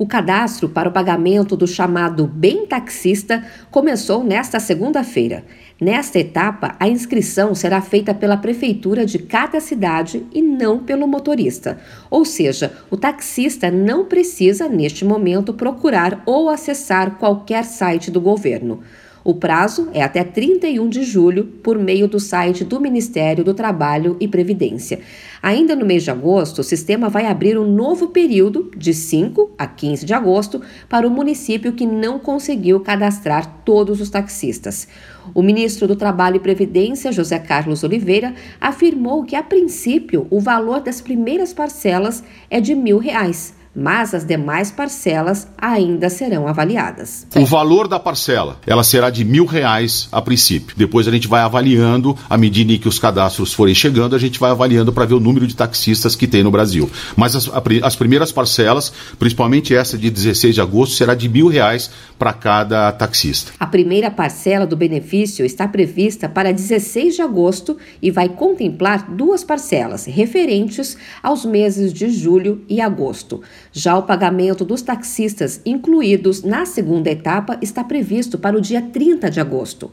O cadastro para o pagamento do chamado Bem Taxista começou nesta segunda-feira. Nesta etapa, a inscrição será feita pela prefeitura de cada cidade e não pelo motorista. Ou seja, o taxista não precisa, neste momento, procurar ou acessar qualquer site do governo. O prazo é até 31 de julho, por meio do site do Ministério do Trabalho e Previdência. Ainda no mês de agosto, o sistema vai abrir um novo período, de 5 a 15 de agosto, para o município que não conseguiu cadastrar todos os taxistas. O ministro do Trabalho e Previdência, José Carlos Oliveira, afirmou que, a princípio, o valor das primeiras parcelas é de mil reais mas as demais parcelas ainda serão avaliadas. O valor da parcela, ela será de mil reais a princípio. Depois a gente vai avaliando, à medida em que os cadastros forem chegando, a gente vai avaliando para ver o número de taxistas que tem no Brasil. Mas as, as primeiras parcelas, principalmente essa de 16 de agosto, será de mil reais para cada taxista. A primeira parcela do benefício está prevista para 16 de agosto e vai contemplar duas parcelas referentes aos meses de julho e agosto. Já o pagamento dos taxistas incluídos na segunda etapa está previsto para o dia 30 de agosto.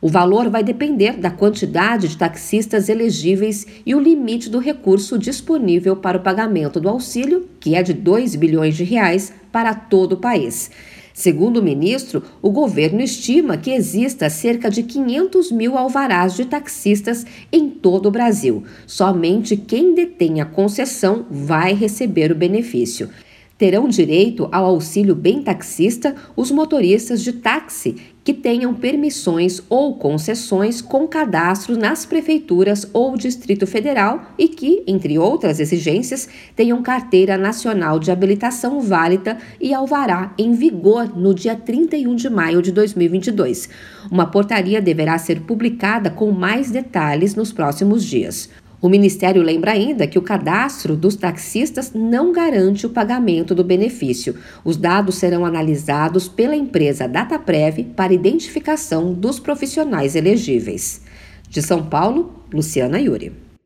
O valor vai depender da quantidade de taxistas elegíveis e o limite do recurso disponível para o pagamento do auxílio, que é de 2 bilhões de reais para todo o país. Segundo o ministro, o governo estima que exista cerca de 500 mil alvarás de taxistas em todo o Brasil. Somente quem detém a concessão vai receber o benefício. Terão direito ao auxílio bem taxista os motoristas de táxi que tenham permissões ou concessões com cadastro nas prefeituras ou Distrito Federal e que, entre outras exigências, tenham carteira nacional de habilitação válida e alvará em vigor no dia 31 de maio de 2022. Uma portaria deverá ser publicada com mais detalhes nos próximos dias. O Ministério lembra ainda que o cadastro dos taxistas não garante o pagamento do benefício. Os dados serão analisados pela empresa Dataprev para identificação dos profissionais elegíveis. De São Paulo, Luciana Yuri.